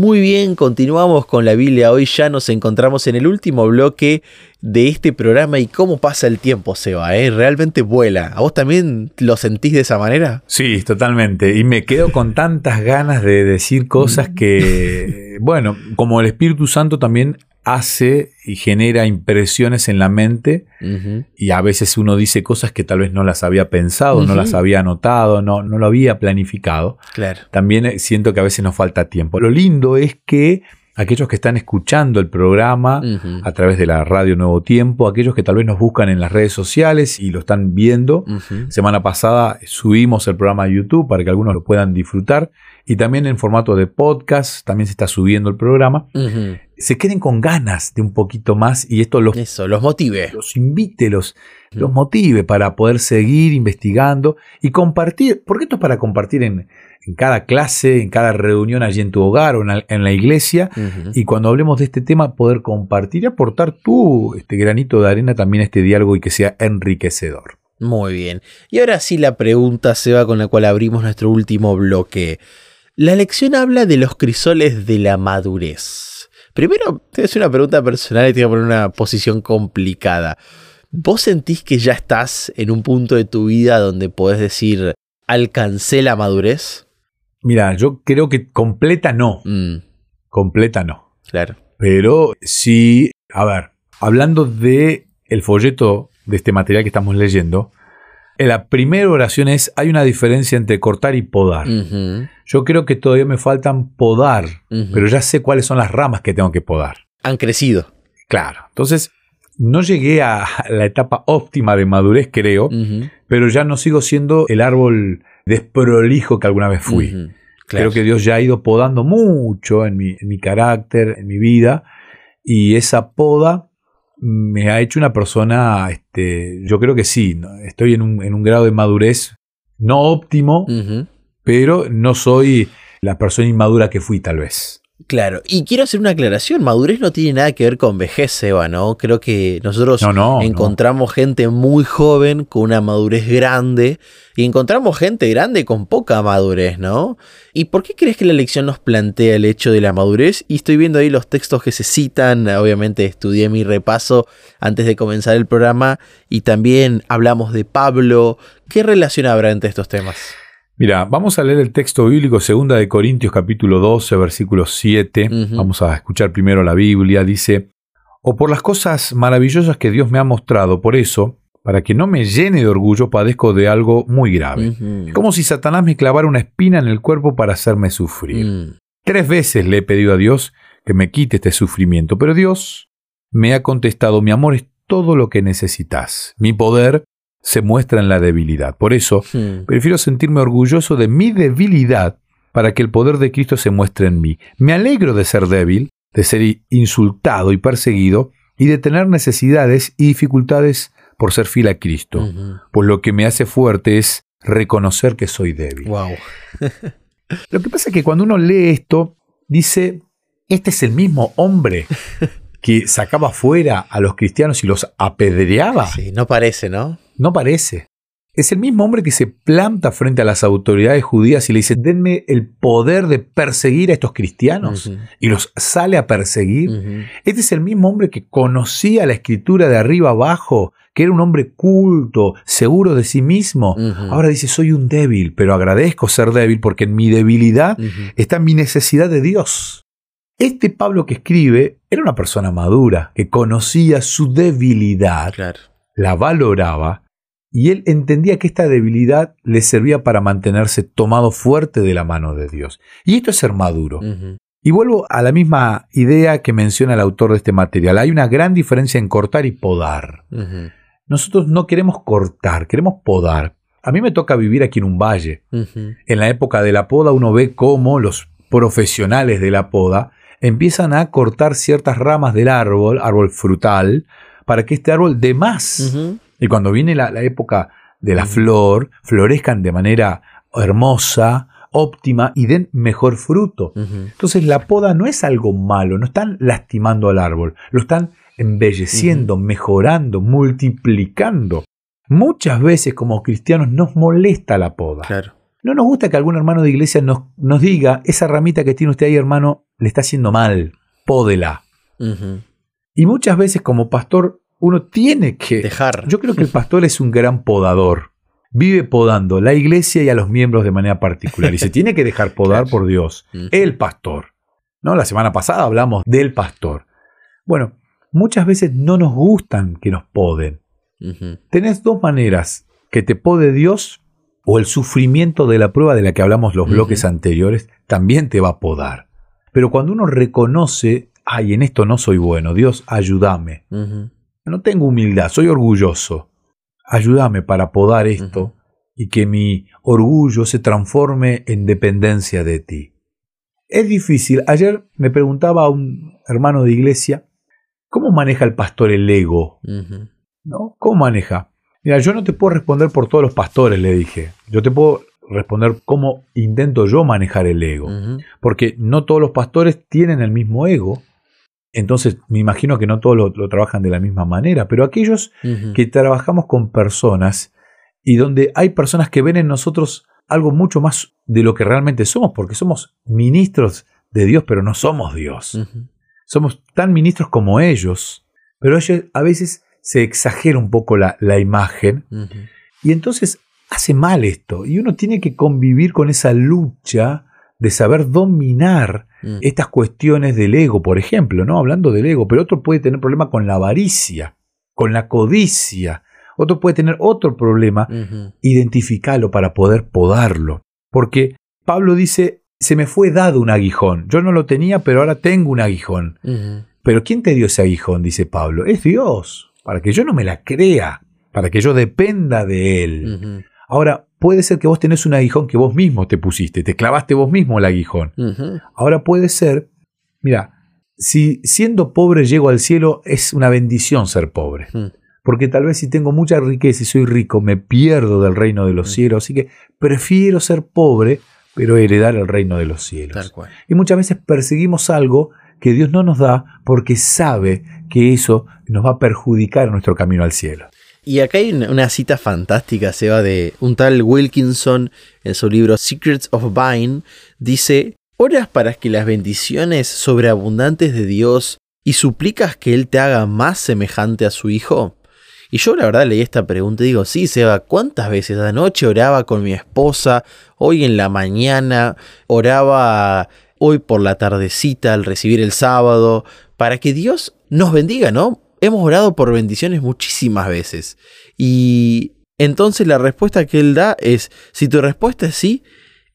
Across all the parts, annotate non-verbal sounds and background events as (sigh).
Muy bien, continuamos con la Biblia. Hoy ya nos encontramos en el último bloque de este programa y cómo pasa el tiempo, Seba, ¿eh? Realmente vuela. ¿A vos también lo sentís de esa manera? Sí, totalmente. Y me quedo con tantas ganas de decir cosas que, (laughs) bueno, como el Espíritu Santo también hace y genera impresiones en la mente y a veces uno dice cosas que tal vez no las había pensado, no las había anotado, no, no lo había planificado. Claro. También eh, siento que a veces nos falta tiempo. Lo lindo es que aquellos que están escuchando el programa a través de la radio Nuevo Tiempo, aquellos que tal vez nos buscan en las redes sociales y lo están viendo. Semana pasada subimos el programa a YouTube para que algunos lo puedan disfrutar y también en formato de podcast, también se está subiendo el programa se queden con ganas de un poquito más y esto los, Eso, los motive. Los invite, los, los motive para poder seguir investigando y compartir, porque esto es para compartir en, en cada clase, en cada reunión allí en tu hogar o en la, iglesia, y cuando hablemos de este tema poder compartir y aportar tú este granito de arena también a este diálogo y que sea enriquecedor. Muy bien. Y ahora sí la pregunta, se va con la cual abrimos nuestro último bloque. La lección habla de los crisoles de la madurez. Primero, te hacer una pregunta personal y te voy a poner una posición complicada. ¿Vos sentís que ya estás en un punto de tu vida donde podés decir, alcancé la madurez? Mira, yo creo que completa no. Mm. Completa no. Claro. Pero sí, a ver, hablando de el folleto de este material que estamos leyendo, la primera oración es, hay una diferencia entre cortar y podar. Yo creo que todavía me faltan podar, pero ya sé cuáles son las ramas que tengo que podar. Han crecido. Claro. Entonces, no llegué a la etapa óptima de madurez, creo, pero ya no sigo siendo el árbol desprolijo que alguna vez fui. Creo que Dios ya ha ido podando mucho en mi, en mi carácter, en mi vida, y esa poda me ha hecho una persona, este, yo creo que sí, estoy en un, en un, grado de madurez no óptimo, pero no soy la persona inmadura que fui tal vez. Claro, y quiero hacer una aclaración, madurez no tiene nada que ver con vejez, Seba, ¿no? Creo que nosotros encontramos gente muy joven con una madurez grande y encontramos gente grande con poca madurez, ¿no? ¿Y por qué crees que la lección nos plantea el hecho de la madurez? Y estoy viendo ahí los textos que se citan, obviamente estudié mi repaso antes de comenzar el programa y también hablamos de Pablo. ¿Qué relación habrá entre estos temas? Mira, vamos a leer el texto bíblico, segunda de Corintios capítulo 12, versículo 7. Vamos a escuchar primero la Biblia. Dice, o por las cosas maravillosas que Dios me ha mostrado, por eso, para que no me llene de orgullo, padezco de algo muy grave. Como si Satanás me clavara una espina en el cuerpo para hacerme sufrir. Mm. Tres veces le he pedido a Dios que me quite este sufrimiento, pero Dios me ha contestado, mi amor es todo lo que necesitas. Mi poder se muestra en la debilidad. Por eso, hmm. prefiero sentirme orgulloso de mi debilidad para que el poder de Cristo se muestre en mí. Me alegro de ser débil, de ser insultado y perseguido, y de tener necesidades y dificultades por ser fiel a Cristo. Pues lo que me hace fuerte es reconocer que soy débil. Wow. (laughs) lo que pasa es que cuando uno lee esto, dice, este es el mismo hombre (laughs) que sacaba fuera a los cristianos y los apedreaba. Sí, no parece, ¿no? No parece. Es el mismo hombre que se planta frente a las autoridades judías y le dice, denme el poder de perseguir a estos cristianos. Y los sale a perseguir. Este es el mismo hombre que conocía la escritura de arriba abajo, que era un hombre culto, seguro de sí mismo. Ahora dice, soy un débil, pero agradezco ser débil porque en mi debilidad está mi necesidad de Dios. Este Pablo que escribe era una persona madura, que conocía su debilidad, la valoraba y él entendía que esta debilidad le servía para mantenerse tomado fuerte de la mano de Dios. Y esto es ser maduro. Y vuelvo a la misma idea que menciona el autor de este material. Hay una gran diferencia en cortar y podar. Nosotros no queremos cortar, queremos podar. A mí me toca vivir aquí en un valle. En la época de la poda uno ve cómo los profesionales de la poda empiezan a cortar ciertas ramas del árbol, árbol frutal, para que este árbol dé más. Y cuando viene la, época de la flor, florezcan de manera hermosa, óptima y den mejor fruto. Entonces la poda no es algo malo, no están lastimando al árbol, lo están embelleciendo, mejorando, multiplicando. Muchas veces como cristianos nos molesta la poda. No nos gusta que algún hermano de iglesia nos, nos diga, esa ramita que tiene usted ahí, hermano, le está haciendo mal, pódela. Y muchas veces como pastor uno tiene que dejar. Yo creo que el pastor es un gran podador. Vive podando la iglesia y a los miembros de manera particular. Y se tiene que dejar (laughs) podar por Dios. El pastor. ¿No? La semana pasada hablamos del pastor. Bueno, muchas veces no nos gustan que nos poden. Tenés dos maneras, que te pode Dios o el sufrimiento de la prueba de la que hablamos los bloques anteriores también te va a podar. Pero cuando uno reconoce, ay, en esto no soy bueno, Dios, ayúdame. No tengo humildad, soy orgulloso. Ayúdame para podar esto y que mi orgullo se transforme en dependencia de ti. Es difícil. Ayer me preguntaba a un hermano de iglesia, ¿cómo maneja el pastor el ego? ¿No? ¿Cómo maneja? Mira, yo no te puedo responder por todos los pastores, le dije. Yo te puedo responder cómo intento yo manejar el ego. Porque no todos los pastores tienen el mismo ego. Entonces, me imagino que no todos lo, trabajan de la misma manera, pero aquellos que trabajamos con personas y donde hay personas que ven en nosotros algo mucho más de lo que realmente somos, porque somos ministros de Dios, pero no somos Dios. Somos tan ministros como ellos, pero ellos a veces se exagera un poco la, imagen y entonces hace mal esto y uno tiene que convivir con esa lucha de saber dominar mm. estas cuestiones del ego, por ejemplo, ¿no? Hablando del ego, pero otro puede tener problema con la avaricia, con la codicia, otro puede tener otro problema, identificarlo para poder podarlo. Porque Pablo dice, se me fue dado un aguijón, yo no lo tenía, pero ahora tengo un aguijón. Pero ¿quién te dio ese aguijón? dice Pablo, es Dios, para que yo no me la crea, para que yo dependa de Él. Ahora, puede ser que vos tenés un aguijón que vos mismo te pusiste, te clavaste vos mismo el aguijón. Ahora puede ser, mira, si siendo pobre llego al cielo, es una bendición ser pobre. Porque tal vez si tengo mucha riqueza y soy rico, me pierdo del reino de los cielos. Así que prefiero ser pobre, pero heredar el reino de los cielos. Y muchas veces perseguimos algo que Dios no nos da porque sabe que eso nos va a perjudicar nuestro camino al cielo. Y acá hay una cita fantástica, Seba, de un tal Wilkinson en su libro Secrets of Vine. Dice, oras para que las bendiciones sobreabundantes de Dios y suplicas que Él te haga más semejante a su Hijo. Y yo la verdad leí esta pregunta y digo, sí, Seba, ¿cuántas veces anoche oraba con mi esposa? Hoy en la mañana, oraba hoy por la tardecita al recibir el sábado, para que Dios nos bendiga, ¿no? Hemos orado por bendiciones muchísimas veces. Y entonces la respuesta que él da es, si tu respuesta es sí,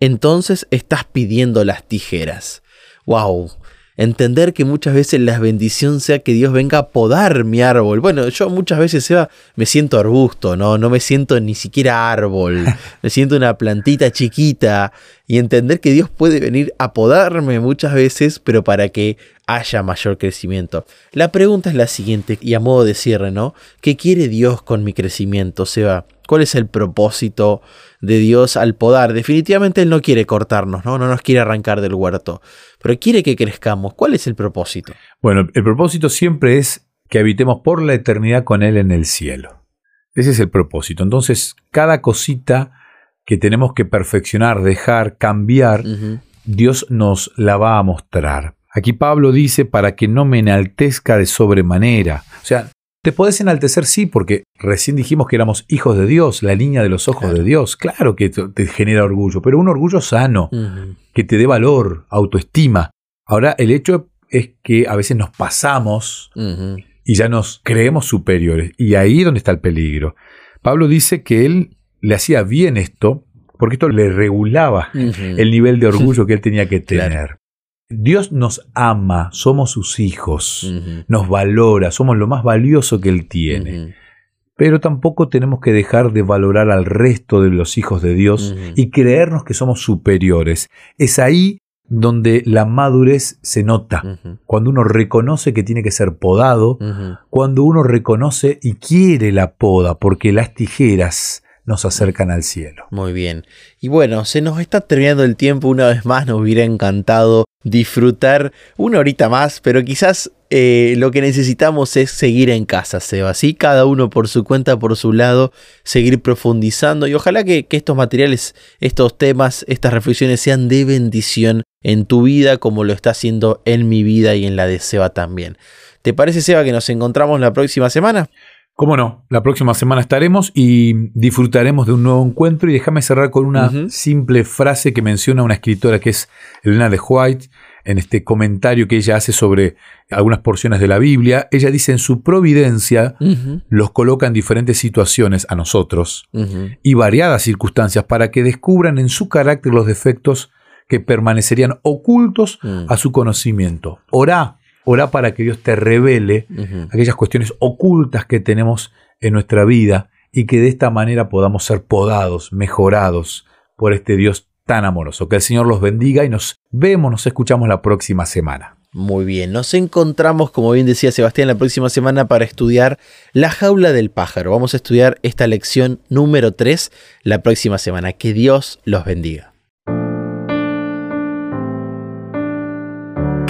entonces estás pidiendo las tijeras. ¡Wow! Entender que muchas veces la bendición sea que Dios venga a podar mi árbol. Bueno, yo muchas veces Seba, me siento arbusto, ¿no? No me siento ni siquiera árbol. (laughs) Me siento una plantita chiquita. Y entender que Dios puede venir a podarme muchas veces, pero para que haya mayor crecimiento. La pregunta es la siguiente, y a modo de cierre, ¿no? ¿Qué quiere Dios con mi crecimiento, Seba? ¿Cuál es el propósito de Dios al podar? Definitivamente Él no quiere cortarnos, ¿no? No nos quiere arrancar del huerto, pero quiere que crezcamos. ¿Cuál es el propósito? Bueno, el propósito siempre es que habitemos por la eternidad con Él en el cielo. Ese es el propósito. Entonces, cada cosita que tenemos que perfeccionar, dejar, cambiar, Dios nos la va a mostrar. Aquí Pablo dice, para que no me enaltezca de sobremanera. O sea, te podés enaltecer, sí, porque recién dijimos que éramos hijos de Dios, la niña de los ojos de Dios. Claro que te genera orgullo, pero un orgullo sano, que te dé valor, autoestima. Ahora, el hecho es que a veces nos pasamos y ya nos creemos superiores. Y ahí es donde está el peligro. Pablo dice que él le hacía bien esto, porque esto le regulaba el nivel de orgullo (laughs) que él tenía que tener. Dios nos ama, somos sus hijos, nos valora, somos lo más valioso que Él tiene. Pero tampoco tenemos que dejar de valorar al resto de los hijos de Dios y creernos que somos superiores. Es ahí donde la madurez se nota, cuando uno reconoce que tiene que ser podado, cuando uno reconoce y quiere la poda, porque las tijeras nos acercan al cielo. Muy bien. Y bueno, se nos está terminando el tiempo una vez más, nos hubiera encantado disfrutar una horita más, pero quizás eh, lo que necesitamos es seguir en casa, Seba, ¿sí? Cada uno por su cuenta, por su lado, seguir profundizando y ojalá que, que estos materiales, estos temas, estas reflexiones sean de bendición en tu vida como lo está haciendo en mi vida y en la de Seba también. ¿Te parece, Seba, que nos encontramos la próxima semana? Cómo no, la próxima semana estaremos y disfrutaremos de un nuevo encuentro y déjame cerrar con una simple frase que menciona una escritora que es Elena de White en este comentario que ella hace sobre algunas porciones de la Biblia. Ella dice en su providencia los coloca en diferentes situaciones a nosotros y variadas circunstancias para que descubran en su carácter los defectos que permanecerían ocultos mm. a su conocimiento. Orá Ora para que Dios te revele aquellas cuestiones ocultas que tenemos en nuestra vida y que de esta manera podamos ser podados, mejorados por este Dios tan amoroso. Que el Señor los bendiga y nos vemos, nos escuchamos la próxima semana. Muy bien, nos encontramos, como bien decía Sebastián, la próxima semana para estudiar la jaula del pájaro. Vamos a estudiar esta lección número 3 la próxima semana. Que Dios los bendiga.